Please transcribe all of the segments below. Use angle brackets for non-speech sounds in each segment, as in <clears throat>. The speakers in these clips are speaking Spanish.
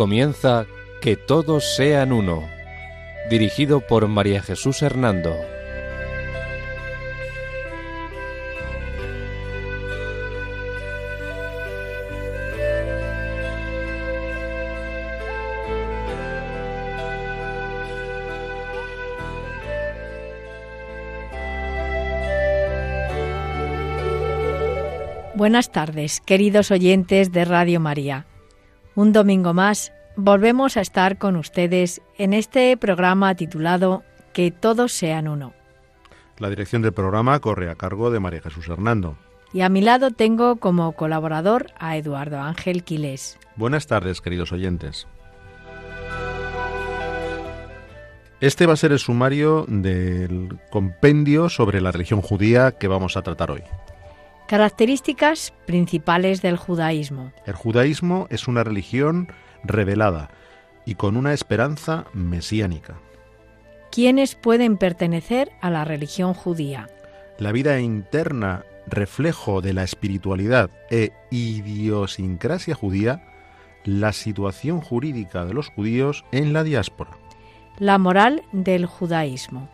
Comienza Que todos sean uno, dirigido por María Jesús Hernando. Buenas tardes, queridos oyentes de Radio María. Un domingo más volvemos a estar con ustedes en este programa titulado Que todos sean uno. La dirección del programa corre a cargo de María Jesús Hernando. Y a mi lado tengo como colaborador a Eduardo Ángel Quilés. Buenas tardes, queridos oyentes. Este va a ser el sumario del compendio sobre la religión judía que vamos a tratar hoy. Características principales del judaísmo. El judaísmo es una religión revelada y con una esperanza mesiánica. ¿Quiénes pueden pertenecer a la religión judía? La vida interna, reflejo de la espiritualidad e idiosincrasia judía, la situación jurídica de los judíos en la diáspora. La moral del judaísmo.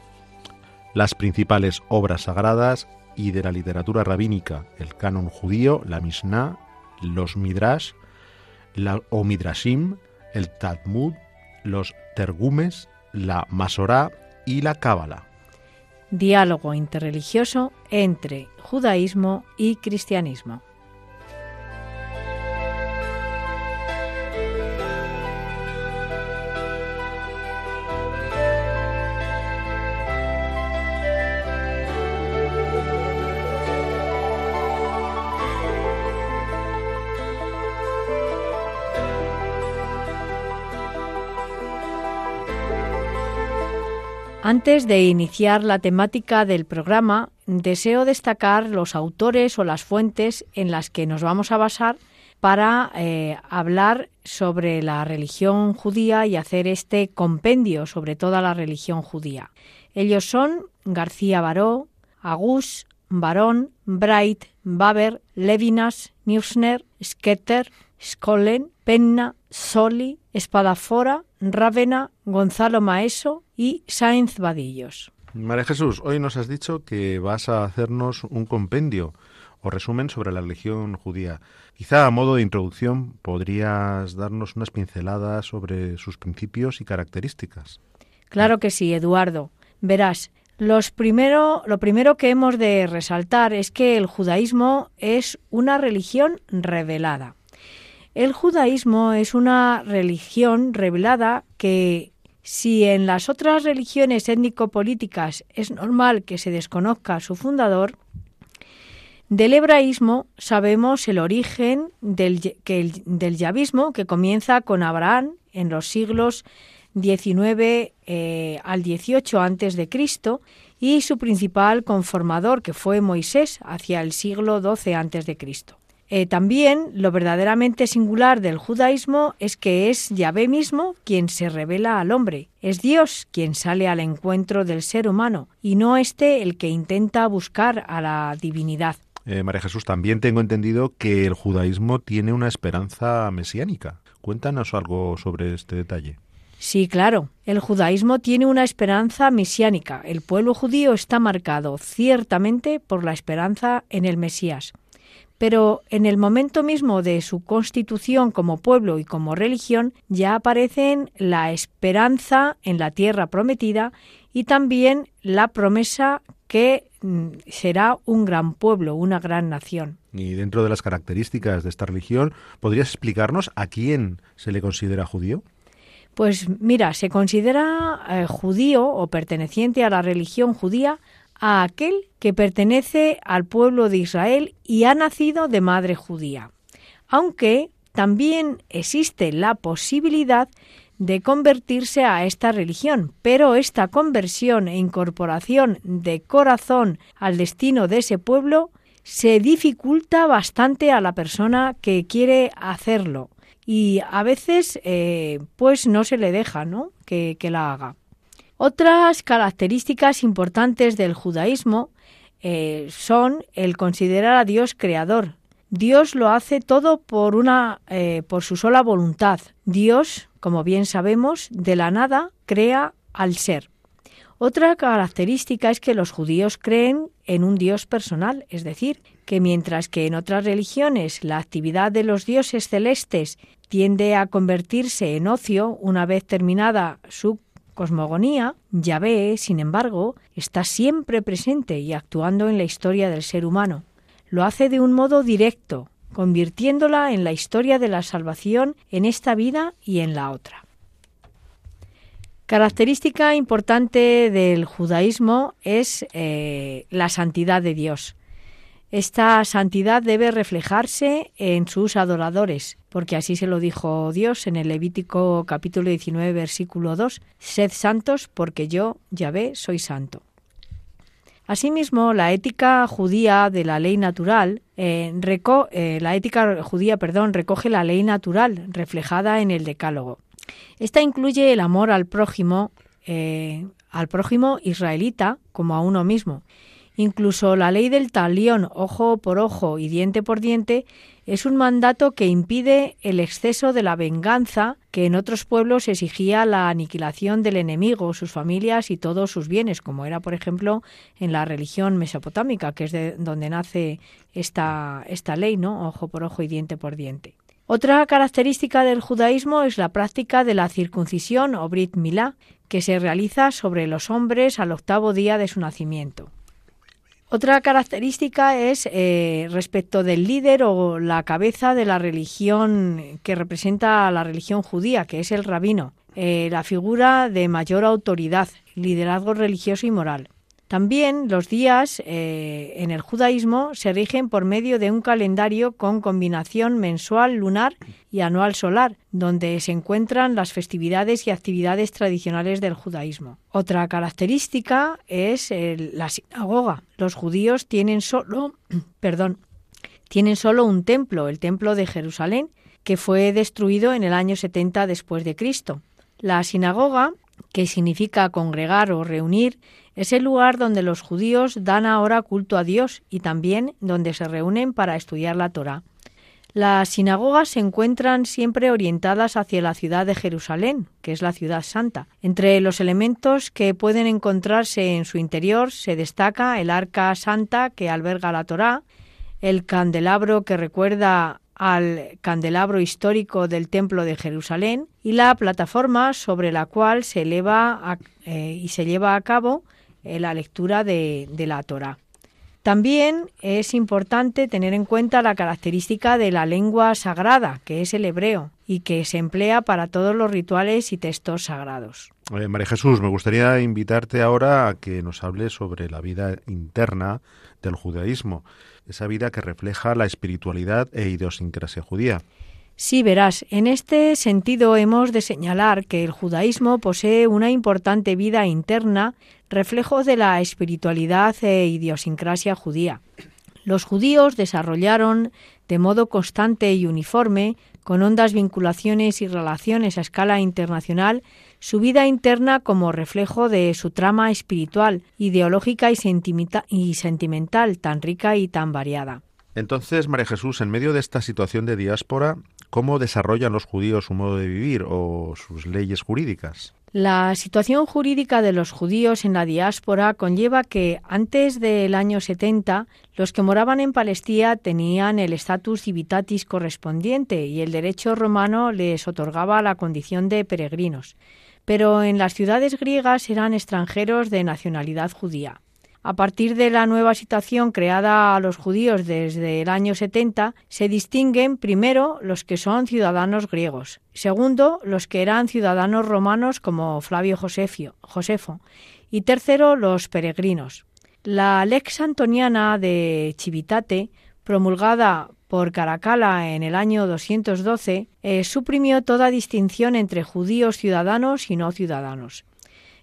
Las principales obras sagradas y de la literatura rabínica, el canon judío, la Mishnah, los Midrash, la, o Midrashim, el Talmud, los Tergumes, la Masorá y la Cábala. Diálogo interreligioso entre judaísmo y cristianismo. Antes de iniciar la temática del programa, deseo destacar los autores o las fuentes en las que nos vamos a basar para eh, hablar sobre la religión judía y hacer este compendio sobre toda la religión judía. Ellos son García Baró, Agus, Barón, Bright, Baber, Levinas, Neusner, Sketter, Skollen, Penna, Soli, Espadafora, Rávena, Gonzalo Maeso y Sáenz Vadillos. María Jesús, hoy nos has dicho que vas a hacernos un compendio o resumen sobre la religión judía. Quizá a modo de introducción podrías darnos unas pinceladas sobre sus principios y características. Claro que sí, Eduardo. Verás, los primero, lo primero que hemos de resaltar es que el judaísmo es una religión revelada. El judaísmo es una religión revelada que si en las otras religiones étnico-políticas es normal que se desconozca su fundador, del hebraísmo sabemos el origen del, yavismo, que comienza con Abraham en los siglos XIX eh, al XVIII antes de Cristo y su principal conformador, que fue Moisés, hacia el siglo XII antes de Cristo. Eh, también lo verdaderamente singular del judaísmo es que es Yahvé mismo quien se revela al hombre. Es Dios quien sale al encuentro del ser humano y no este el que intenta buscar a la divinidad. Eh, María Jesús, también tengo entendido que el judaísmo tiene una esperanza mesiánica. Cuéntanos algo sobre este detalle. Sí, claro. El judaísmo tiene una esperanza mesiánica. El pueblo judío está marcado ciertamente por la esperanza en el Mesías pero en el momento mismo de su constitución como pueblo y como religión ya aparecen la esperanza en la tierra prometida y también la promesa que mm, será un gran pueblo, una gran nación. Y dentro de las características de esta religión, ¿podrías explicarnos a quién se le considera judío? Pues mira, se considera eh, judío o perteneciente a la religión judía a aquel que pertenece al pueblo de Israel y ha nacido de madre judía, aunque también existe la posibilidad de convertirse a esta religión, pero esta conversión e incorporación de corazón al destino de ese pueblo se dificulta bastante a la persona que quiere hacerlo y a veces eh, pues no se le deja ¿no? que, que la haga. Otras características importantes del judaísmo eh, son el considerar a Dios creador, Dios lo hace todo por una eh, por su sola voluntad. Dios, como bien sabemos, de la nada crea al ser. Otra característica es que los judíos creen en un Dios personal, es decir, que mientras que en otras religiones la actividad de los dioses celestes tiende a convertirse en ocio una vez terminada su cosmogonía, Yahvé, sin embargo, está siempre presente y actuando en la historia del ser humano. Lo hace de un modo directo, convirtiéndola en la historia de la salvación en esta vida y en la otra. Característica importante del judaísmo es eh, la santidad de Dios. Esta santidad debe reflejarse en sus adoradores, porque así se lo dijo Dios en el Levítico capítulo 19 versículo 2, Sed santos porque yo, Yahvé, soy santo. Asimismo, la ética judía de la ley natural, eh, eh, la ética judía, perdón, recoge la ley natural reflejada en el Decálogo. Esta incluye el amor al prójimo, eh, al prójimo israelita como a uno mismo. Incluso la ley del talión, ojo por ojo y diente por diente, es un mandato que impide el exceso de la venganza que en otros pueblos exigía la aniquilación del enemigo, sus familias y todos sus bienes, como era, por ejemplo, en la religión mesopotámica, que es de donde nace esta, esta ley, ¿no? Ojo por ojo y diente por diente. Otra característica del judaísmo es la práctica de la circuncisión o Brit Milá, que se realiza sobre los hombres al octavo día de su nacimiento. Otra característica es eh, respecto del líder o la cabeza de la religión que representa a la religión judía, que es el rabino, eh, la figura de mayor autoridad, liderazgo religioso y moral. También los días eh, en el judaísmo se rigen por medio de un calendario con combinación mensual lunar y anual solar, donde se encuentran las festividades y actividades tradicionales del judaísmo. Otra característica es la sinagoga. Los judíos tienen solo, <clears throat> perdón, tienen solo un templo, el templo de Jerusalén, que fue destruido en el año 70 después de Cristo. La sinagoga, que significa congregar o reunir, es el lugar donde los judíos dan ahora culto a Dios y también donde se reúnen para estudiar la Torá. Las sinagogas se encuentran siempre orientadas hacia la ciudad de Jerusalén, que es la ciudad santa. Entre los elementos que pueden encontrarse en su interior se destaca el arca santa que alberga la Torá, el candelabro que recuerda al candelabro histórico del Templo de Jerusalén y la plataforma sobre la cual se eleva eh, y se lleva a cabo eh, la lectura de, la Torah. También es importante tener en cuenta la característica de la lengua sagrada, que es el hebreo, y que se emplea para todos los rituales y textos sagrados. Eh, María Jesús, me gustaría invitarte ahora a que nos hables sobre la vida interna del judaísmo, esa vida que refleja la espiritualidad e idiosincrasia judía. Sí, verás, en este sentido hemos de señalar que el judaísmo posee una importante vida interna, reflejo de la espiritualidad e idiosincrasia judía. Los judíos desarrollaron de modo constante y uniforme, con hondas vinculaciones y relaciones a escala internacional, su vida interna como reflejo de su trama espiritual, ideológica y, sentimental tan rica y tan variada. Entonces, María Jesús, en medio de esta situación de diáspora, ¿Cómo desarrollan los judíos su modo de vivir o sus leyes jurídicas? La situación jurídica de los judíos en la diáspora conlleva que antes del año 70 los que moraban en Palestina tenían el status civitatis correspondiente y el derecho romano les otorgaba la condición de peregrinos. Pero en las ciudades griegas eran extranjeros de nacionalidad judía. A partir de la nueva situación creada a los judíos desde el año 70, se distinguen primero los que son ciudadanos griegos, segundo los que eran ciudadanos romanos como Flavio Josefo y tercero los peregrinos. La Lex Antoniana de Civitate, promulgada por Caracalla en el año 212, eh, suprimió toda distinción entre judíos ciudadanos y no ciudadanos.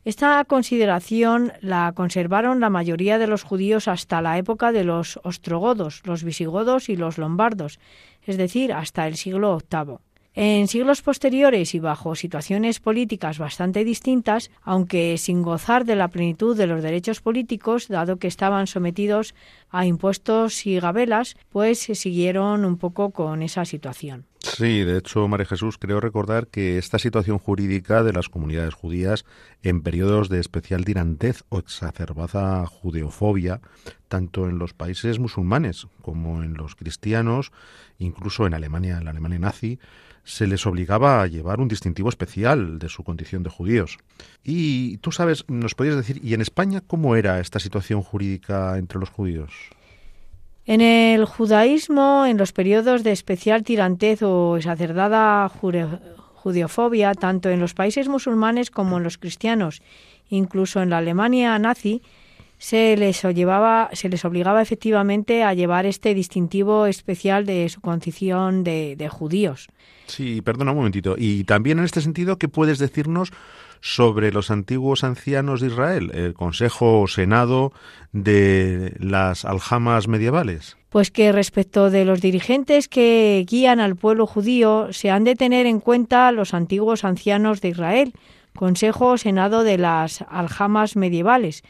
Esta consideración la conservaron la mayoría de los judíos hasta la época de los ostrogodos, los visigodos y los lombardos, es decir, hasta el siglo VIII. En siglos posteriores y bajo situaciones políticas bastante distintas, aunque sin gozar de la plenitud de los derechos políticos, dado que estaban sometidos a impuestos y gabelas, pues se siguieron un poco con esa situación. Sí, de hecho, María Jesús, creo recordar que esta situación jurídica de las comunidades judías en periodos de especial tirantez o exacerbada judeofobia, tanto en los países musulmanes como en los cristianos, incluso en Alemania, en la Alemania nazi, se les obligaba a llevar un distintivo especial de su condición de judíos. Y tú sabes, nos podías decir, ¿y en España cómo era esta situación jurídica entre los judíos? En el judaísmo, en los periodos de especial tirantez o exacerbada judiofobia, tanto en los países musulmanes como en los cristianos, incluso en la Alemania nazi, se les, llevaba, se les obligaba efectivamente a llevar este distintivo especial de su condición de, de judíos. Sí, perdona un momentito. Y también en este sentido, ¿qué puedes decirnos sobre los antiguos ancianos de Israel, el Consejo o Senado de las aljamas medievales? Pues que respecto de los dirigentes que guían al pueblo judío, se han de tener en cuenta los antiguos ancianos de Israel, Consejo o Senado de las aljamas medievales,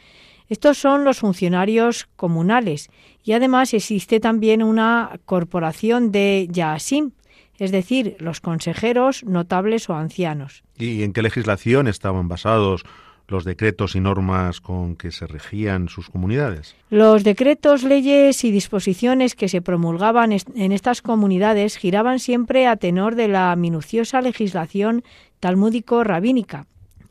estos son los funcionarios comunales y además existe también una corporación de Yaasim, es decir, los consejeros, notables o ancianos. ¿Y en qué legislación estaban basados los decretos y normas con que se regían sus comunidades? Los decretos, leyes y disposiciones que se promulgaban en estas comunidades giraban siempre a tenor de la minuciosa legislación talmúdico-rabínica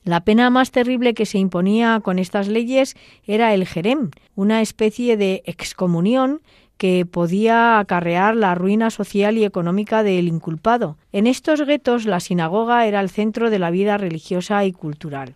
la pena más terrible que se imponía con estas leyes era el jerem, una especie de excomunión que podía acarrear la ruina social y económica del inculpado. En estos guetos la sinagoga era el centro de la vida religiosa y cultural.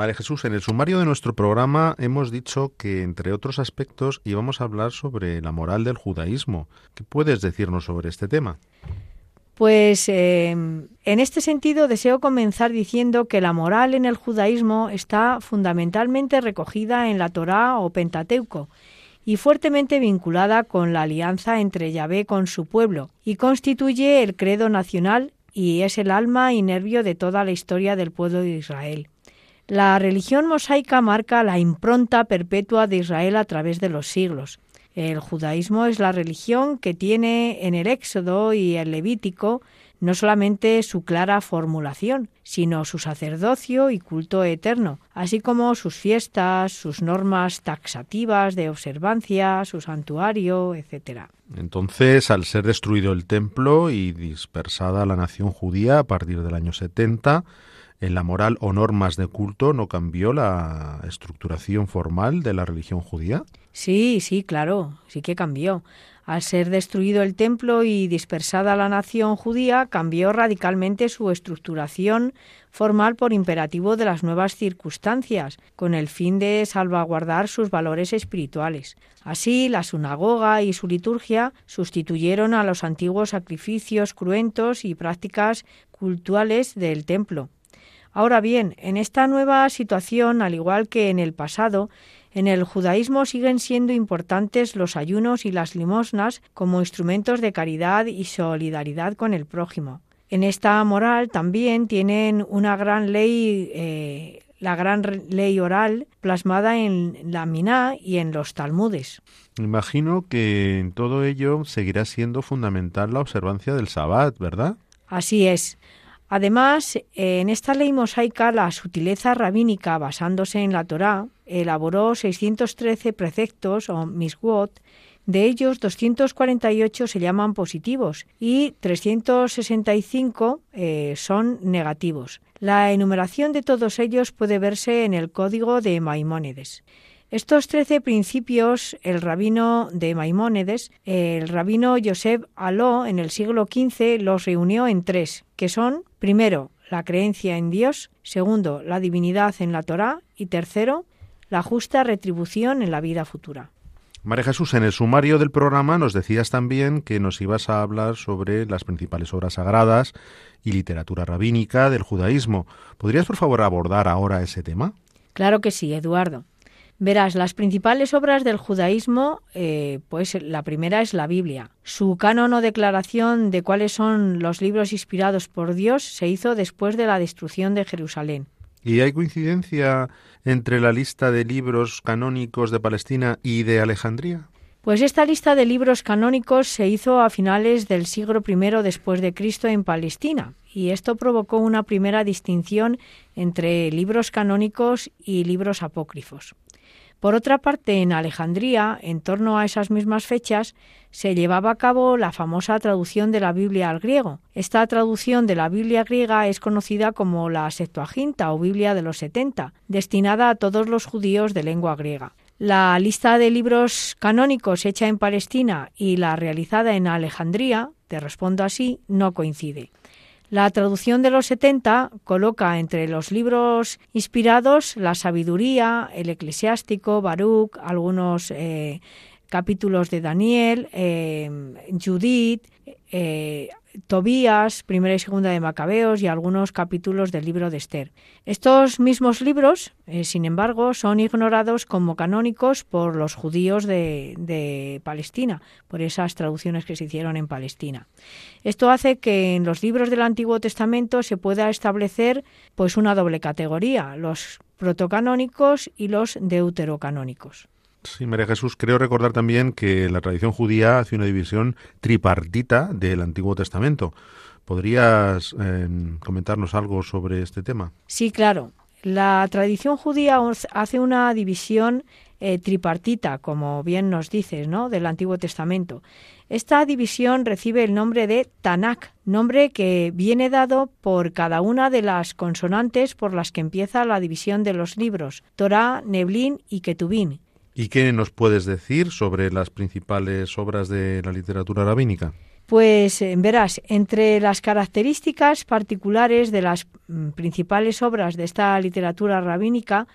Vale, Jesús, en el sumario de nuestro programa hemos dicho que, entre otros aspectos, íbamos a hablar sobre la moral del judaísmo. ¿Qué puedes decirnos sobre este tema? Pues eh, en este sentido deseo comenzar diciendo que la moral en el judaísmo está fundamentalmente recogida en la Torá o Pentateuco y fuertemente vinculada con la alianza entre Yahvé con su pueblo y constituye el credo nacional y es el alma y nervio de toda la historia del pueblo de Israel. La religión mosaica marca la impronta perpetua de Israel a través de los siglos. El judaísmo es la religión que tiene en el Éxodo y el Levítico no solamente su clara formulación, sino su sacerdocio y culto eterno, así como sus fiestas, sus normas taxativas de observancia, su santuario, etc. Entonces, al ser destruido el templo y dispersada la nación judía a partir del año 70, en la moral o normas de culto no cambió la estructuración formal de la religión judía? Sí, sí, claro, sí que cambió. Al ser destruido el templo y dispersada la nación judía, cambió radicalmente su estructuración formal por imperativo de las nuevas circunstancias, con el fin de salvaguardar sus valores espirituales. Así, la sinagoga y su liturgia sustituyeron a los antiguos sacrificios cruentos y prácticas cultuales del templo. Ahora bien, en esta nueva situación, al igual que en el pasado, en el judaísmo siguen siendo importantes los ayunos y las limosnas como instrumentos de caridad y solidaridad con el prójimo. En esta moral también tienen una gran ley, eh, la gran ley oral plasmada en la Miná y en los Talmudes. Imagino que en todo ello seguirá siendo fundamental la observancia del Sabbat, ¿verdad? Así es. Además, en esta ley mosaica, la sutileza rabínica, basándose en la Torá, elaboró 613 preceptos o miswot, de ellos 248 se llaman positivos y 365 eh, son negativos. La enumeración de todos ellos puede verse en el Código de Maimónides. Estos trece principios, el rabino de Maimónides, el rabino Yosef Aló, en el siglo XV, los reunió en tres, que son, primero, la creencia en Dios, segundo, la divinidad en la Torá y tercero, la justa retribución en la vida futura. María Jesús, en el sumario del programa nos decías también que nos ibas a hablar sobre las principales obras sagradas y literatura rabínica del judaísmo. ¿Podrías, por favor, abordar ahora ese tema? Claro que sí, Eduardo. Verás, las principales obras del judaísmo, eh, pues la primera es la Biblia. Su canon o declaración de cuáles son los libros inspirados por Dios se hizo después de la destrucción de Jerusalén. ¿Y hay coincidencia entre la lista de libros canónicos de Palestina y de Alejandría? Pues esta lista de libros canónicos se hizo a finales del siglo I después de Cristo en Palestina, y esto provocó una primera distinción entre libros canónicos y libros apócrifos. Por otra parte, en Alejandría, en torno a esas mismas fechas, se llevaba a cabo la famosa traducción de la Biblia al griego. Esta traducción de la Biblia griega es conocida como la Septuaginta o Biblia de los setenta, destinada a todos los judíos de lengua griega. La lista de libros canónicos hecha en Palestina y la realizada en Alejandría, te respondo así, no coincide. La traducción de los 70 coloca entre los libros inspirados la sabiduría, el eclesiástico, Baruch, algunos eh, capítulos de Daniel, eh, Judith, eh, Tobías, primera y segunda de Macabeos y algunos capítulos del libro de Esther. Estos mismos libros, eh, sin embargo, son ignorados como canónicos por los judíos de, de, Palestina, por esas traducciones que se hicieron en Palestina. Esto hace que en los libros del Antiguo Testamento se pueda establecer pues una doble categoría, los protocanónicos y los deuterocanónicos. Sí, María Jesús, creo recordar también que la tradición judía hace una división tripartita del Antiguo Testamento. ¿Podrías em, comentarnos algo sobre este tema? Sí, claro. La tradición judía hace una división eh, tripartita, como bien nos dices, ¿no? del Antiguo Testamento. Esta división recibe el nombre de Tanakh, nombre que viene dado por cada una de las consonantes por las que empieza la división de los libros, Torah, Neblin y Ketubin. ¿Y qué nos puedes decir sobre las principales obras de la literatura rabínica? Pues eh, verás, entre las características particulares de las mm, principales obras de esta literatura rabínica,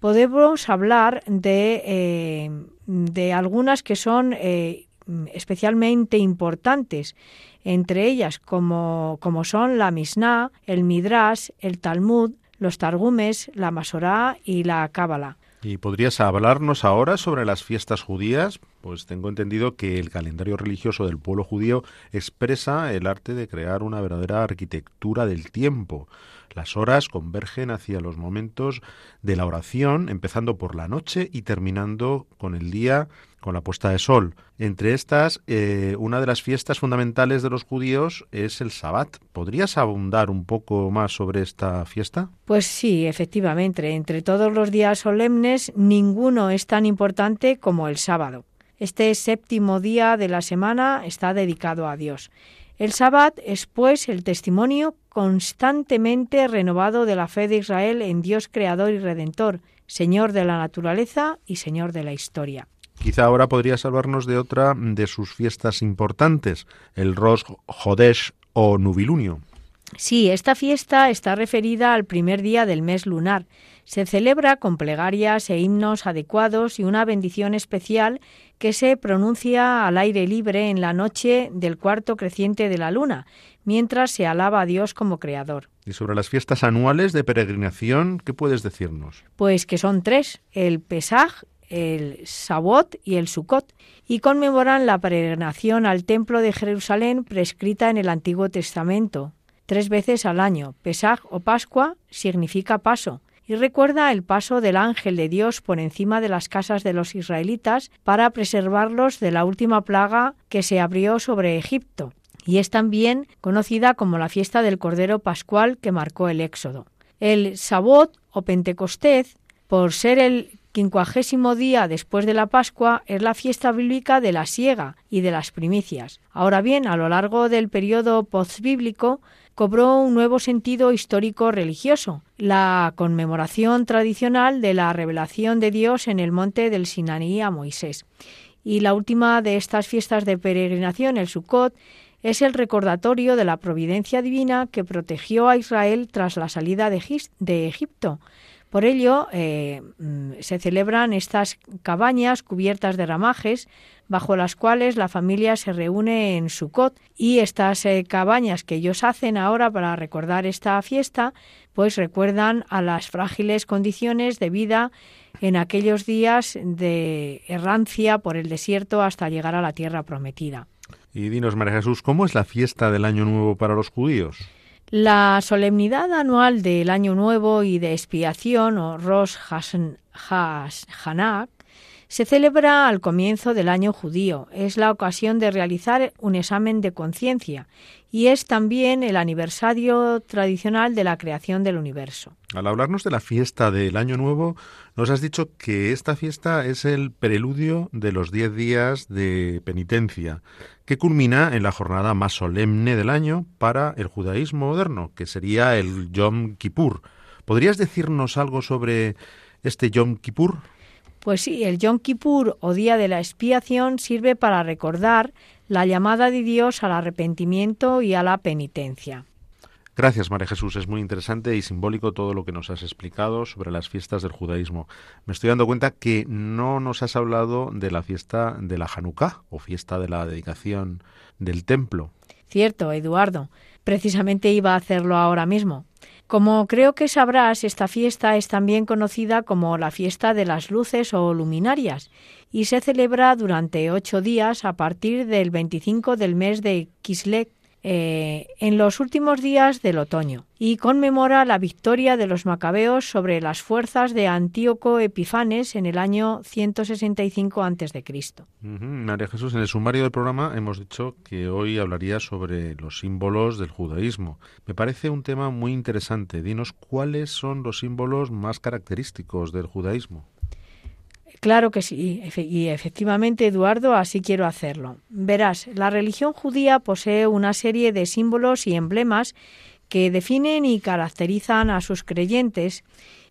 podemos hablar de, eh, de algunas que son eh, especialmente importantes, entre ellas como, como son la Mishnah, el Midrash, el Talmud, los Targumes, la Masorá y la Cábala. ¿Y podrías hablarnos ahora sobre las fiestas judías? Pues tengo entendido que el calendario religioso del pueblo judío expresa el arte de crear una verdadera arquitectura del tiempo. Las horas convergen hacia los momentos de la oración, empezando por la noche y terminando con el día, con la puesta de sol. Entre estas, eh, una de las fiestas fundamentales de los judíos es el Sabbat. ¿Podrías abundar un poco más sobre esta fiesta? Pues sí, efectivamente. Entre todos los días solemnes, ninguno es tan importante como el sábado. Este séptimo día de la semana está dedicado a Dios. El Sabbat es, pues, el testimonio constantemente renovado de la fe de Israel en Dios Creador y Redentor, Señor de la naturaleza y Señor de la historia. Quizá ahora podría hablarnos de otra de sus fiestas importantes, el Rosh Hodesh o Nubilunio. Sí, esta fiesta está referida al primer día del mes lunar. Se celebra con plegarias e himnos adecuados y una bendición especial que se pronuncia al aire libre en la noche del cuarto creciente de la luna, mientras se alaba a Dios como creador. Y sobre las fiestas anuales de peregrinación, ¿qué puedes decirnos? Pues que son tres, el Pesaj, el Sabot y el Sukkot, y conmemoran la peregrinación al templo de Jerusalén prescrita en el Antiguo Testamento. Tres veces al año, Pesaj o Pascua significa paso, y recuerda el paso del ángel de Dios por encima de las casas de los israelitas para preservarlos de la última plaga que se abrió sobre Egipto, y es también conocida como la fiesta del Cordero Pascual que marcó el Éxodo. El Sabot o Pentecostés, por ser el quincuagésimo día después de la Pascua, es la fiesta bíblica de la siega y de las primicias. Ahora bien, a lo largo del periodo postbíblico, cobró un nuevo sentido histórico religioso, la conmemoración tradicional de la revelación de Dios en el monte del Sinaí a Moisés. Y la última de estas fiestas de peregrinación, el Sukkot, es el recordatorio de la providencia divina que protegió a Israel tras la salida de, Egipto. Por ello, eh, mm, se celebran estas cabañas cubiertas de ramajes bajo las cuales la familia se reúne en Sukkot y estas eh, cabañas que ellos hacen ahora para recordar esta fiesta, pues recuerdan a las frágiles condiciones de vida en aquellos días de errancia por el desierto hasta llegar a la tierra prometida. Y dinos, María Jesús, ¿cómo es la fiesta del Año Nuevo para los judíos? La solemnidad anual del Año Nuevo y de expiación, o Rosh Hashanah, se celebra al comienzo del año judío. Es la ocasión de realizar un examen de conciencia y es también el aniversario tradicional de la creación del universo. Al hablarnos de la fiesta del Año Nuevo, nos has dicho que esta fiesta es el preludio de los diez días de penitencia, que culmina en la jornada más solemne del año para el judaísmo moderno, que sería el Yom Kippur. ¿Podrías decirnos algo sobre este Yom Kippur? Pues sí, el Yom Kippur o Día de la Expiación sirve para recordar la llamada de Dios al arrepentimiento y a la penitencia. Gracias, María Jesús. Es muy interesante y simbólico todo lo que nos has explicado sobre las fiestas del judaísmo. Me estoy dando cuenta que no nos has hablado de la fiesta de la Hanukkah o fiesta de la dedicación del templo. Cierto, Eduardo. Precisamente iba a hacerlo ahora mismo. Como creo que sabrás, esta fiesta es también conocida como la fiesta de las luces o luminarias y se celebra durante ocho días a partir del 25 del mes de Kislev, eh, en los últimos días del otoño y conmemora la victoria de los macabeos sobre las fuerzas de Antíoco Epifanes en el año 165 a.C. María Jesús, en el sumario del programa hemos dicho que hoy hablaría sobre los símbolos del judaísmo. Me parece un tema muy interesante. Dinos cuáles son los símbolos más característicos del judaísmo. Claro que sí, y efectivamente, Eduardo, así quiero hacerlo. Verás, la religión judía posee una serie de símbolos y emblemas que definen y caracterizan a sus creyentes,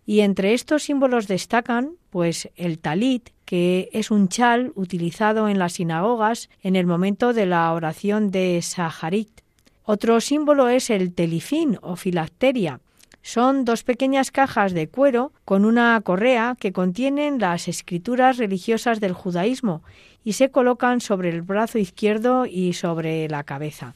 y entre estos símbolos destacan, pues, el talit, que es un chal utilizado en las sinagogas en el momento de la oración de Saharit. Otro símbolo es el telifín o filacteria, son dos pequeñas cajas de cuero con una correa que contienen las escrituras religiosas del judaísmo y se colocan sobre el brazo izquierdo y sobre la cabeza.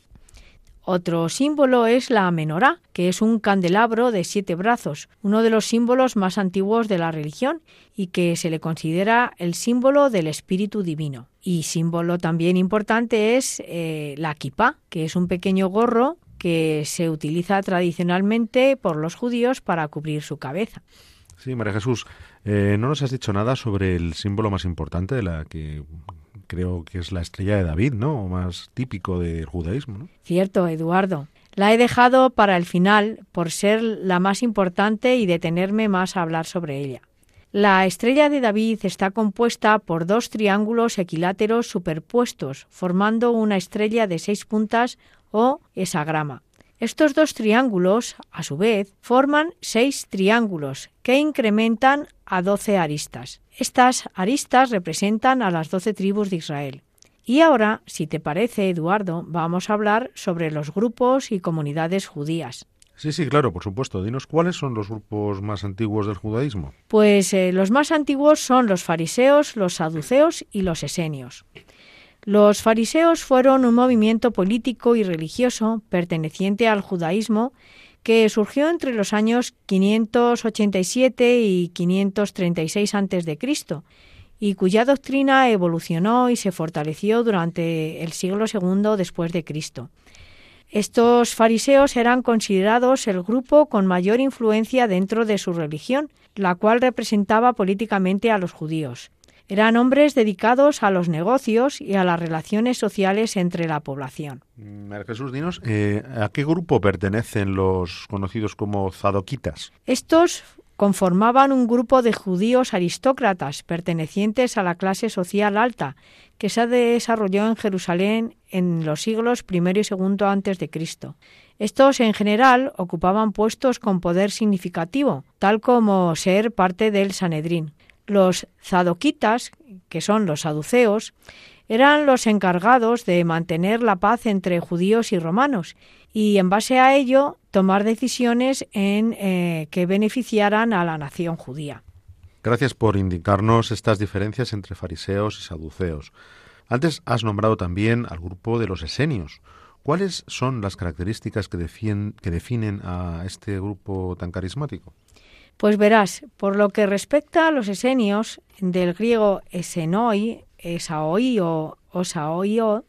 Otro símbolo es la menorá, que es un candelabro de siete brazos, uno de los símbolos más antiguos de la religión y que se le considera el símbolo del Espíritu Divino. Y símbolo también importante es eh, la kipá, que es un pequeño gorro que se utiliza tradicionalmente por los judíos para cubrir su cabeza. Sí, María Jesús, eh, no nos has dicho nada sobre el símbolo más importante de la que creo que es la estrella de David, ¿no? O más típico del judaísmo, ¿no? Cierto, Eduardo. La he dejado para el final por ser la más importante y detenerme más a hablar sobre ella. La estrella de David está compuesta por dos triángulos equiláteros superpuestos, formando una estrella de seis puntas o esagrama. Estos dos triángulos, a su vez, forman seis triángulos que incrementan a doce aristas. Estas aristas representan a las doce tribus de Israel. Y ahora, si te parece, Eduardo, vamos a hablar sobre los grupos y comunidades judías. Sí, sí, claro, por supuesto. Dinos cuáles son los grupos más antiguos del judaísmo. Pues eh, los más antiguos son los fariseos, los saduceos y los esenios. Los fariseos fueron un movimiento político y religioso perteneciente al judaísmo que surgió entre los años 587 y 536 a.C. y cuya doctrina evolucionó y se fortaleció durante el siglo II después de Cristo. Estos fariseos eran considerados el grupo con mayor influencia dentro de su religión, la cual representaba políticamente a los judíos. Eran hombres dedicados a los negocios y a las relaciones sociales entre la población. Mm, Jesús, dinos, eh, ¿a qué grupo pertenecen los conocidos como zadoquitas? Estos conformaban un grupo de judíos aristócratas pertenecientes a la clase social alta que se desarrolló en Jerusalén en los siglos I y II antes de Cristo. Estos en general ocupaban puestos con poder significativo, tal como ser parte del Sanedrín. Los zadoquitas, que son los saduceos, eran los encargados de mantener la paz entre judíos y romanos y en base a ello tomar decisiones en eh, que beneficiaran a la nación judía. Gracias por indicarnos estas diferencias entre fariseos y saduceos. Antes has nombrado también al grupo de los esenios. ¿Cuáles son las características que, que definen a este grupo tan carismático? Pues verás, por lo que respecta a los esenios, del griego esenoi, esaoi o osaoio,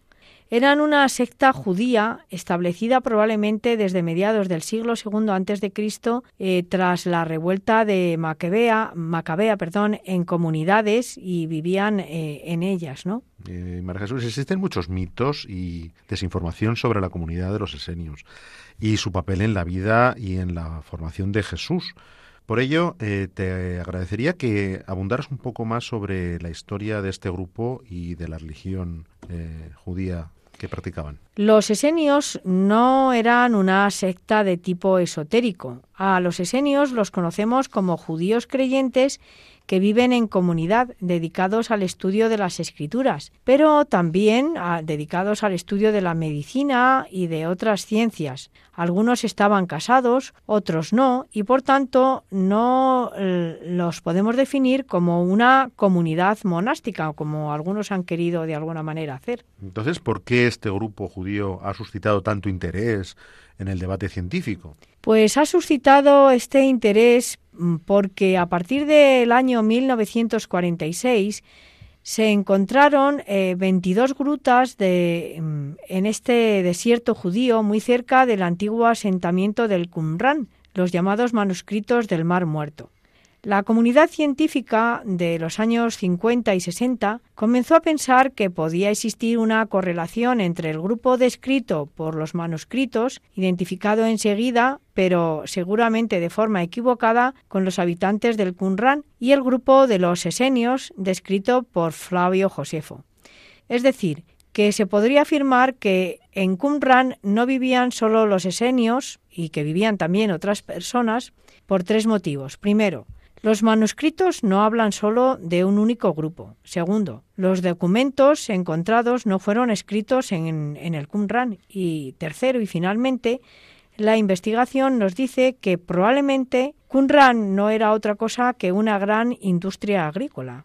eran una secta judía establecida probablemente desde mediados del siglo II Cristo eh, tras la revuelta de Macabea, Macabea perdón, en comunidades y vivían eh, en ellas, ¿no? Eh, María Jesús, existen muchos mitos y desinformación sobre la comunidad de los esenios y su papel en la vida y en la formación de Jesús. Por ello, eh, te agradecería que abundaras un poco más sobre la historia de este grupo y de la religión eh, judía que practicaban. Los esenios no eran una secta de tipo esotérico. A los esenios los conocemos como judíos creyentes que viven en comunidad dedicados al estudio de las escrituras, pero también ah, dedicados al estudio de la medicina y de otras ciencias. Algunos estaban casados, otros no, y por tanto no eh, los podemos definir como una comunidad monástica, como algunos han querido de alguna manera hacer. Entonces, ¿por qué este grupo judío ha suscitado tanto interés en el debate científico? Pues ha suscitado este interés mm, porque a partir del año 1946 se encontraron 22 eh, grutas de, mm, en este desierto judío muy cerca del antiguo asentamiento del Qumran, los llamados manuscritos del Mar Muerto. La comunidad científica de los años 50 y 60 comenzó a pensar que podía existir una correlación entre el grupo descrito por los manuscritos, identificado enseguida, pero seguramente de forma equivocada, con los habitantes del Qumran, y el grupo de los esenios, descrito por Flavio Josefo. Es decir, que se podría afirmar que en Qumran no vivían solo los esenios y que vivían también otras personas por tres motivos. Primero, los manuscritos no hablan solo de un único grupo. Segundo, los documentos encontrados no fueron escritos en, el Qumran. Y tercero y finalmente, la investigación nos dice que probablemente Qumran no era otra cosa que una gran industria agrícola.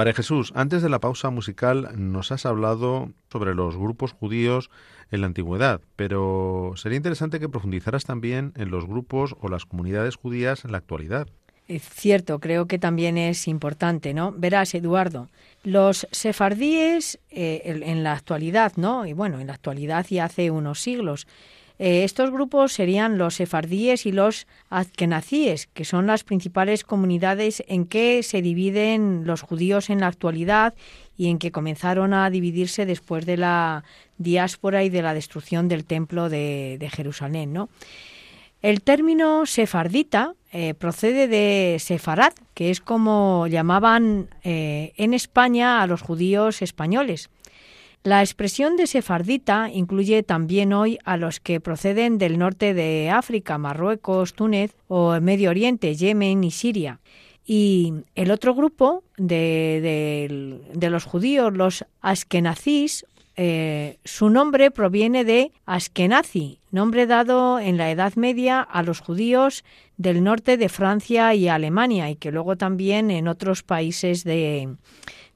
María Jesús, antes de la pausa musical nos has hablado sobre los grupos judíos en la antigüedad, pero sería interesante que profundizaras también en los grupos o las comunidades judías en la actualidad. Es cierto, creo que también es importante, ¿no? Verás, Eduardo, los sefardíes eh, en la actualidad, ¿no? Y bueno, en la actualidad y hace unos siglos, eh, estos grupos serían los sefardíes y los azkenazíes, que son las principales comunidades en que se dividen los judíos en la actualidad y en que comenzaron a dividirse después de la diáspora y de la destrucción del templo de, Jerusalén. ¿no? El término sefardita eh, procede de sefarad, que es como llamaban eh, en España a los judíos españoles. La expresión de sefardita incluye también hoy a los que proceden del norte de África, Marruecos, Túnez o Medio Oriente, Yemen y Siria. Y el otro grupo de, los judíos, los askenazís, eh, su nombre proviene de Askenazi, nombre dado en la Edad Media a los judíos del norte de Francia y Alemania y que luego también en otros países de,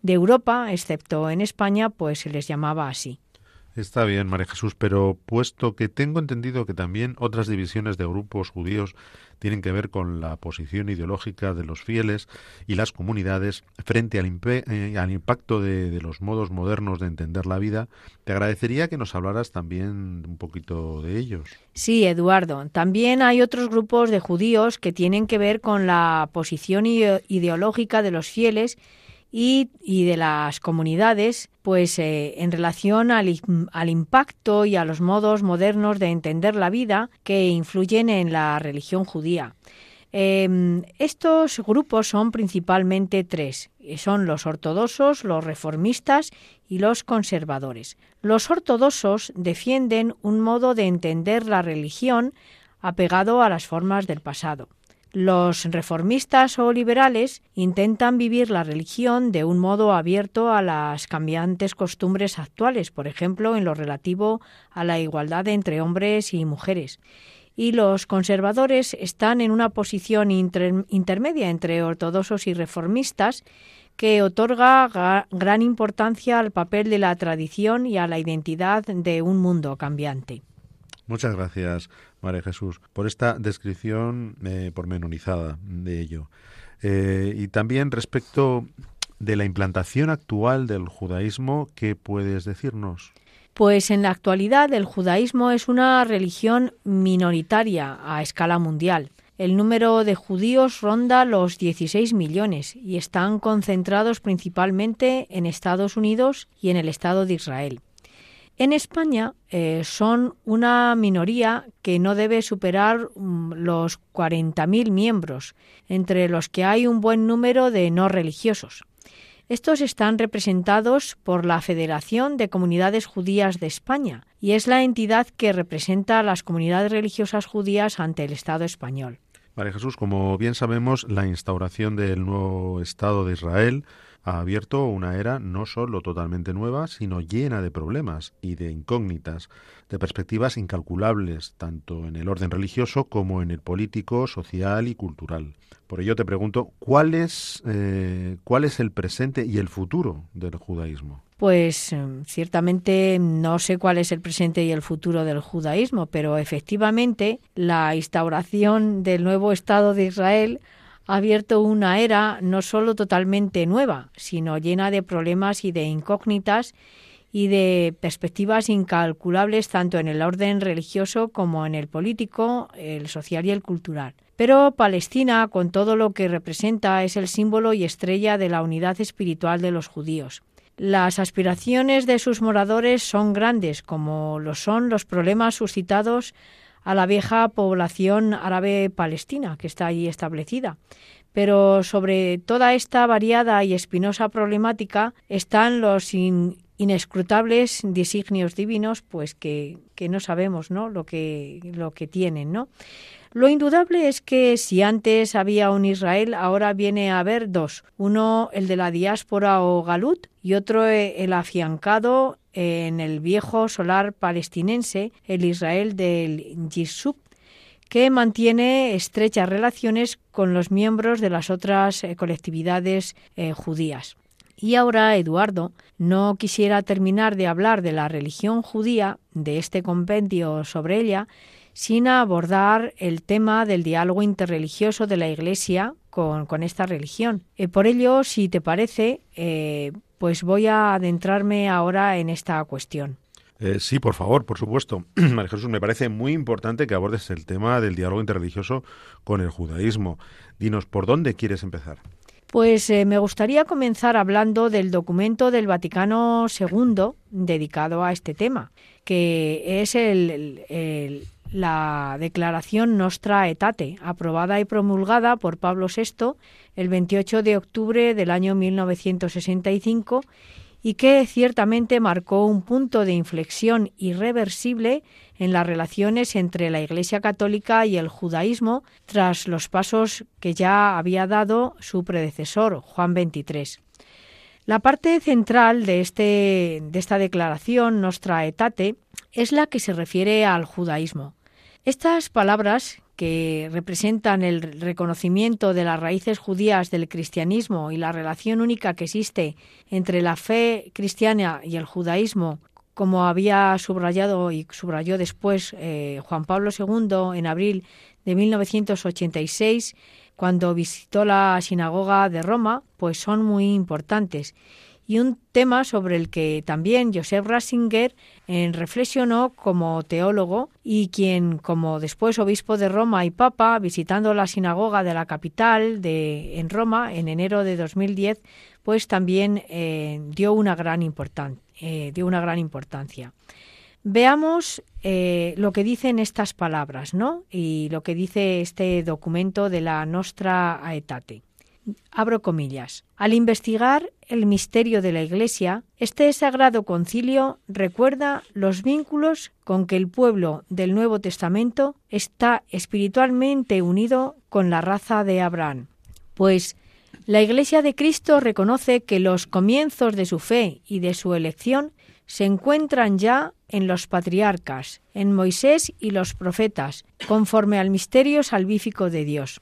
de Europa, excepto en España, pues se les llamaba así. Está bien, María Jesús, pero puesto que tengo entendido que también otras divisiones de grupos judíos tienen que ver con la posición ideológica de los fieles y las comunidades frente al, eh, impacto de, los modos modernos de entender la vida, te agradecería que nos hablaras también un poquito de ellos. Sí, Eduardo. También hay otros grupos de judíos que tienen que ver con la posición ideológica de los fieles y, de las comunidades, pues eh, en relación al, al, impacto y a los modos modernos de entender la vida que influyen en la religión judía. Em, estos grupos son principalmente tres, son los ortodoxos, los reformistas y los conservadores. Los ortodoxos defienden un modo de entender la religión apegado a las formas del pasado. Los reformistas o liberales intentan vivir la religión de un modo abierto a las cambiantes costumbres actuales, por ejemplo, en lo relativo a la igualdad entre hombres y mujeres. Y los conservadores están en una posición intermedia entre ortodoxos y reformistas que otorga gran importancia al papel de la tradición y a la identidad de un mundo cambiante. Muchas gracias, María Jesús, por esta descripción eh, pormenorizada de ello. Eh, y también respecto de la implantación actual del judaísmo, ¿qué puedes decirnos? Pues en la actualidad el judaísmo es una religión minoritaria a escala mundial. El número de judíos ronda los 16 millones y están concentrados principalmente en Estados Unidos y en el Estado de Israel. En España eh, son una minoría que no debe superar mm, los 40.000 miembros, entre los que hay un buen número de no religiosos. Estos están representados por la Federación de Comunidades Judías de España y es la entidad que representa a las comunidades religiosas judías ante el Estado español. María Jesús, como bien sabemos, la instauración del nuevo Estado de Israel ha abierto una era no solo totalmente nueva, sino llena de problemas y de incógnitas, de perspectivas incalculables, tanto en el orden religioso como en el político, social y cultural. Por ello te pregunto, ¿cuál es, eh, cuál es el presente y el futuro del judaísmo? Pues em, ciertamente no sé cuál es el presente y el futuro del judaísmo, pero efectivamente la instauración del nuevo Estado de Israel ha abierto una era no solo totalmente nueva, sino llena de problemas y de incógnitas y de perspectivas incalculables tanto en el orden religioso como en el político, el social y el cultural. Pero Palestina, con todo lo que representa, es el símbolo y estrella de la unidad espiritual de los judíos. Las aspiraciones de sus moradores son grandes, como lo son los problemas suscitados a la vieja población árabe palestina que está allí establecida. Pero sobre toda esta variada y espinosa problemática están los inescrutables designios divinos, pues que, que, no sabemos ¿no? Lo, que, lo que tienen. ¿no? Lo indudable es que si antes había un Israel, ahora viene a haber dos. Uno, el de la diáspora o galut, y otro, el afiancado en el viejo solar palestinense, el Israel del Yisub, que mantiene estrechas relaciones con los miembros de las otras eh, colectividades eh, judías. Y ahora, Eduardo, no quisiera terminar de hablar de la religión judía, de este compendio sobre ella, sin abordar el tema del diálogo interreligioso de la Iglesia con, esta religión. Eh, por ello, si te parece, eh, pues voy a adentrarme ahora en esta cuestión. Eh, sí, por favor, por supuesto. <clears throat> María Jesús, me parece muy importante que abordes el tema del diálogo interreligioso con el judaísmo. Dinos, ¿por dónde quieres empezar? Pues me gustaría comenzar hablando del documento del Vaticano II dedicado a este tema, que es el, la Declaración Nostra Aetate, aprobada y promulgada por Pablo VI el 28 de octubre del año 1965 y que ciertamente marcó un punto de inflexión irreversible en las relaciones entre la Iglesia Católica y el judaísmo tras los pasos que ya había dado su predecesor, Juan XXIII. La parte central de, este, de esta declaración, Nostra Aetate, es la que se refiere al judaísmo. Estas palabras, que representan el reconocimiento de las raíces judías del cristianismo y la relación única que existe entre la fe cristiana y el judaísmo, como había subrayado y subrayó después eh, Juan Pablo II en abril de 1986, cuando visitó la sinagoga de Roma, pues son muy importantes y un tema sobre el que también Joseph Ratzinger eh, reflexionó como teólogo y quien, como después obispo de Roma y papa, visitando la sinagoga de la capital de, en Roma en enero de 2010, pues también eh, dio, una gran eh, dio una gran importancia. Veamos lo que dicen estas palabras, ¿no? Y lo que dice este documento de la Nostra Aetate abro comillas. Al investigar el misterio de la Iglesia, este sagrado concilio recuerda los vínculos con que el pueblo del Nuevo Testamento está espiritualmente unido con la raza de Abraham, pues la Iglesia de Cristo reconoce que los comienzos de su fe y de su elección se encuentran ya en los patriarcas, en Moisés y los profetas, conforme al misterio salvífico de Dios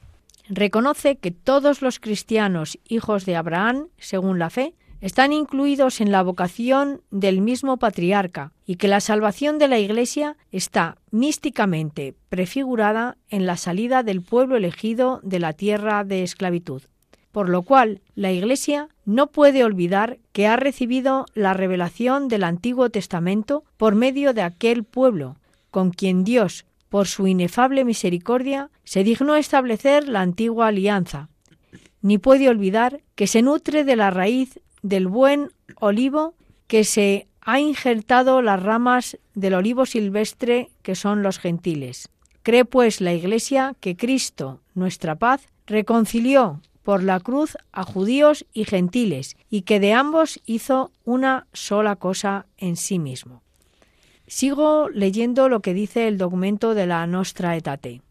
reconoce que todos los cristianos hijos de Abraham, según la fe, están incluidos en la vocación del mismo patriarca y que la salvación de la Iglesia está místicamente prefigurada en la salida del pueblo elegido de la tierra de esclavitud. Por lo cual, la Iglesia no puede olvidar que ha recibido la revelación del Antiguo Testamento por medio de aquel pueblo, con quien Dios, por su inefable misericordia, se dignó establecer la antigua alianza, ni puede olvidar que se nutre de la raíz del buen olivo que se ha injertado las ramas del olivo silvestre que son los gentiles. Cree pues la Iglesia que Cristo, nuestra paz, reconcilió por la cruz a judíos y gentiles y que de ambos hizo una sola cosa en sí mismo. Sigo leyendo lo que dice el documento de la Nostra Aetate.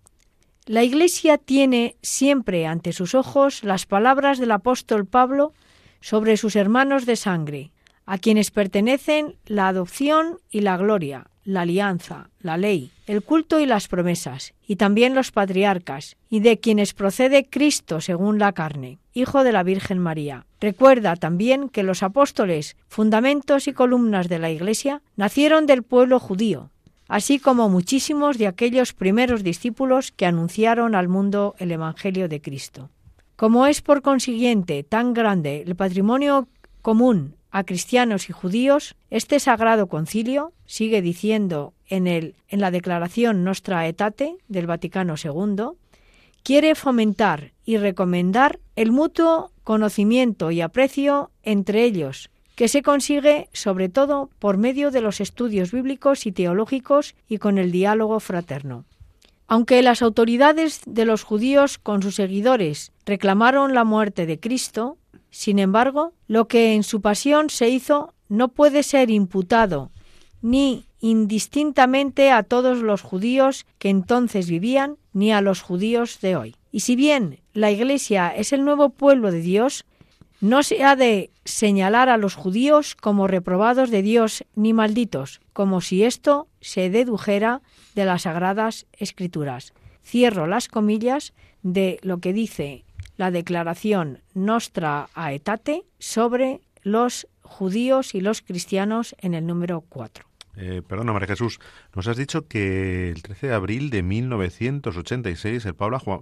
La Iglesia tiene siempre ante sus ojos las palabras del apóstol Pablo sobre sus hermanos de sangre, a quienes pertenecen la adopción y la gloria, la alianza, la ley, el culto y las promesas, y también los patriarcas, y de quienes procede Cristo según la carne, Hijo de la Virgen María. Recuerda también que los apóstoles, fundamentos y columnas de la Iglesia, nacieron del pueblo judío, así como muchísimos de aquellos primeros discípulos que anunciaron al mundo el Evangelio de Cristo. Como es por consiguiente tan grande el patrimonio común a cristianos y judíos, este sagrado concilio, sigue diciendo en, el, en la declaración Nostra Aetate del Vaticano II, quiere fomentar y recomendar el mutuo conocimiento y aprecio entre ellos, que se consigue sobre todo por medio de los estudios bíblicos y teológicos y con el diálogo fraterno. Aunque las autoridades de los judíos con sus seguidores reclamaron la muerte de Cristo, sin embargo, lo que en su pasión se hizo no puede ser imputado ni indistintamente a todos los judíos que entonces vivían, ni a los judíos de hoy. Y si bien la Iglesia es el nuevo pueblo de Dios, no se ha de señalar a los judíos como reprobados de Dios ni malditos, como si esto se dedujera de las sagradas escrituras. Cierro las comillas de lo que dice la declaración Nostra Aetate sobre los judíos y los cristianos en el número 4. Eh, perdona, María Jesús, nos has dicho que el 13 de abril de 1986 el,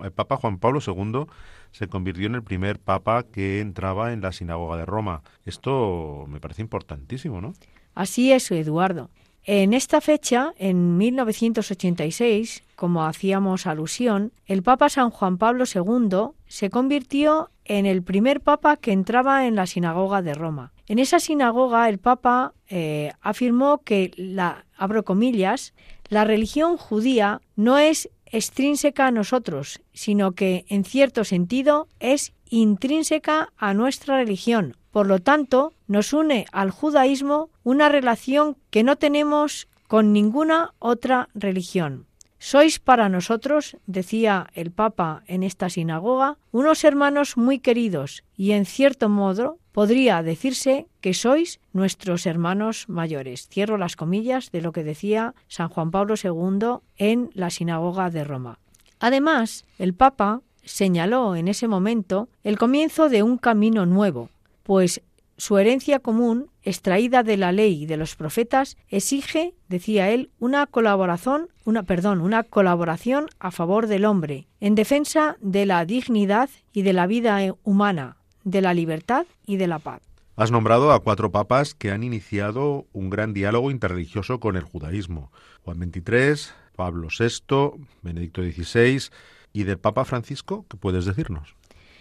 el Papa Juan Pablo II se convirtió en el primer Papa que entraba en la sinagoga de Roma. Esto me parece importantísimo, ¿no? Así es, Eduardo. En esta fecha, en 1986, como hacíamos alusión, el Papa San Juan Pablo II se convirtió en el primer Papa que entraba en la sinagoga de Roma. En esa sinagoga el Papa eh, afirmó que la, abro comillas, la religión judía no es extrínseca a nosotros, sino que en cierto sentido es intrínseca a nuestra religión. Por lo tanto, nos une al judaísmo una relación que no tenemos con ninguna otra religión. Sois para nosotros, decía el Papa en esta sinagoga, unos hermanos muy queridos y en cierto modo podría decirse que sois nuestros hermanos mayores. Cierro las comillas de lo que decía San Juan Pablo II en la sinagoga de Roma. Además, el Papa señaló en ese momento el comienzo de un camino nuevo, pues su herencia común, extraída de la ley y de los profetas, exige, decía él, una colaboración, una perdón, una colaboración a favor del hombre, en defensa de la dignidad y de la vida humana, de la libertad y de la paz. Has nombrado a cuatro papas que han iniciado un gran diálogo interreligioso con el judaísmo. Juan XXIII, Pablo VI, Benedicto XVI y del Papa Francisco, ¿qué puedes decirnos?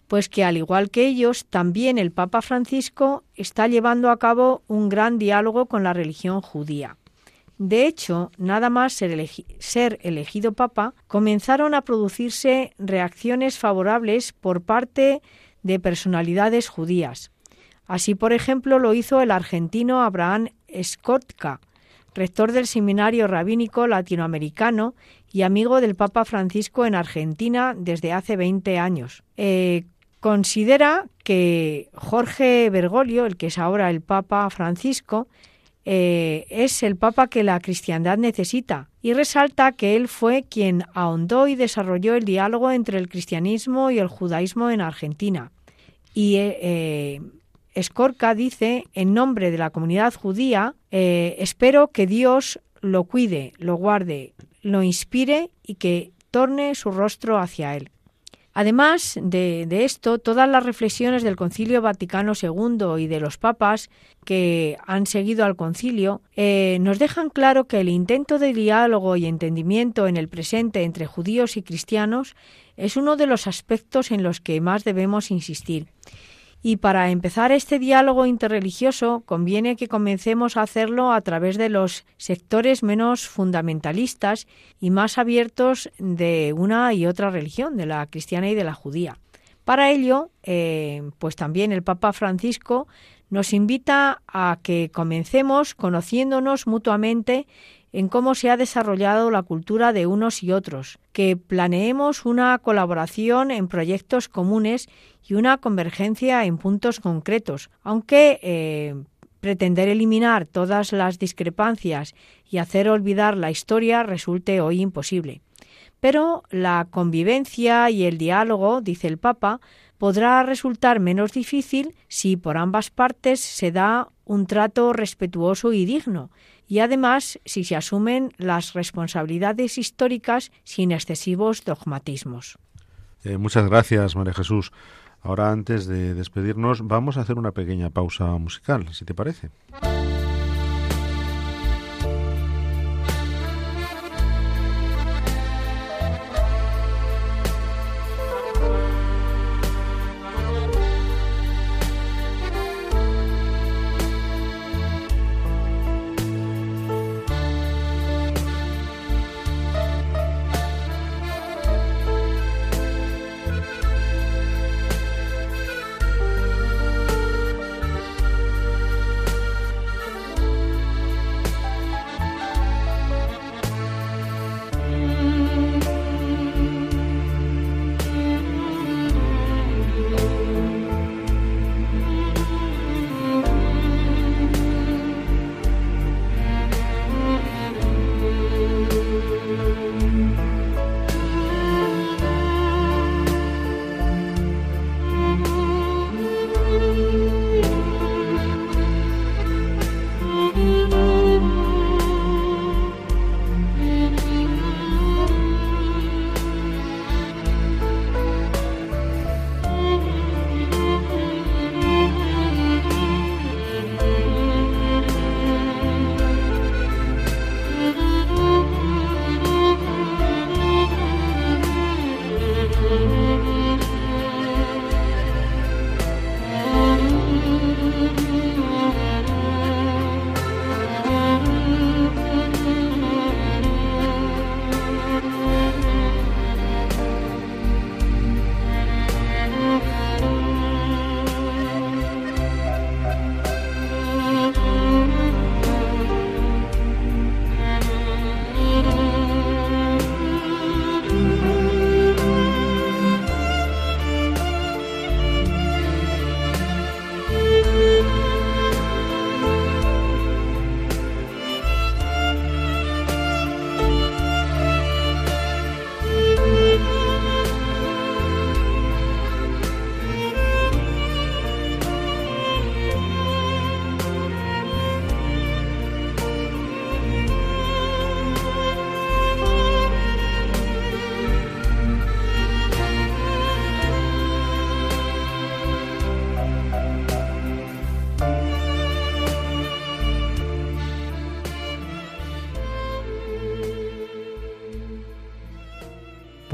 Pues que al igual que ellos, también el Papa Francisco está llevando a cabo un gran diálogo con la religión judía. De hecho, nada más ser, elegido papa, comenzaron a producirse reacciones favorables por parte de personalidades judías. Así, por ejemplo, lo hizo el argentino Abraham Skotka, rector del Seminario Rabínico Latinoamericano y amigo del Papa Francisco en Argentina desde hace 20 años. Eh, considera que Jorge Bergoglio, el que es ahora el Papa Francisco, eh, es el Papa que la cristiandad necesita y resalta que él fue quien ahondó y desarrolló el diálogo entre el cristianismo y el judaísmo en Argentina. Y eh, Escorca dice, en nombre de la comunidad judía, eh, espero que Dios lo cuide, lo guarde, lo inspire y que torne su rostro hacia él. Además de, esto, todas las reflexiones del Concilio Vaticano II y de los papas que han seguido al concilio eh, nos dejan claro que el intento de diálogo y entendimiento en el presente entre judíos y cristianos es uno de los aspectos en los que más debemos insistir y para empezar este diálogo interreligioso conviene que comencemos a hacerlo a través de los sectores menos fundamentalistas y más abiertos de una y otra religión, de la cristiana y de la judía. Para ello, eh, pues también el Papa Francisco nos invita a que comencemos conociéndonos mutuamente en cómo se ha desarrollado la cultura de unos y otros, que planeemos una colaboración en proyectos comunes y una convergencia en puntos concretos, aunque eh, pretender eliminar todas las discrepancias y hacer olvidar la historia resulte hoy imposible. Pero la convivencia y el diálogo, dice el Papa, podrá resultar menos difícil si por ambas partes se da un trato respetuoso y digno, y además si se asumen las responsabilidades históricas sin excesivos dogmatismos. Eh, muchas gracias, María Jesús. Ahora, antes de despedirnos, vamos a hacer una pequeña pausa musical, si te parece.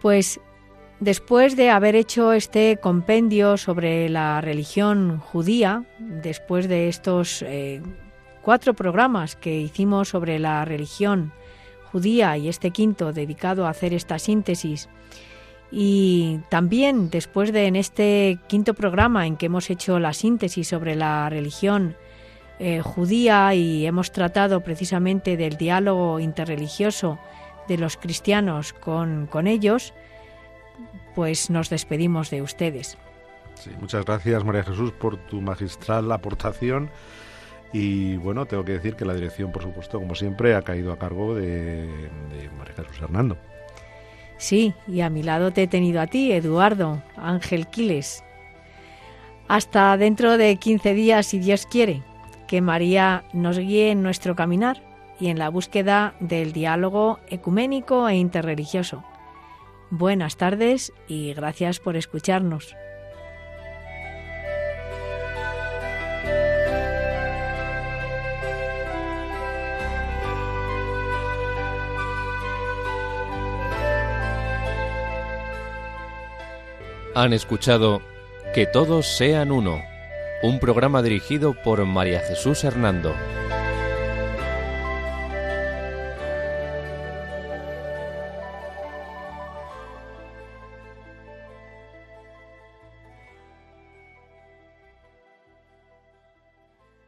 pues después de haber hecho este compendio sobre la religión judía, después de estos eh, cuatro programas que hicimos sobre la religión judía y este quinto dedicado a hacer esta síntesis, y también después de en este quinto programa en que hemos hecho la síntesis sobre la religión eh, judía y hemos tratado precisamente del diálogo interreligioso de los cristianos con, con ellos, pues nos despedimos de ustedes. Sí, muchas gracias María Jesús por tu magistral aportación y bueno, tengo que decir que la dirección, por supuesto, como siempre, ha caído a cargo de, de María Jesús Hernando. Sí, y a mi lado te he tenido a ti, Eduardo Ángel Quiles. Hasta dentro de 15 días, si Dios quiere, que María nos guíe en nuestro caminar y en la búsqueda del diálogo ecuménico e interreligioso. Buenas tardes y gracias por escucharnos. Han escuchado Que todos sean uno, un programa dirigido por María Jesús Hernando.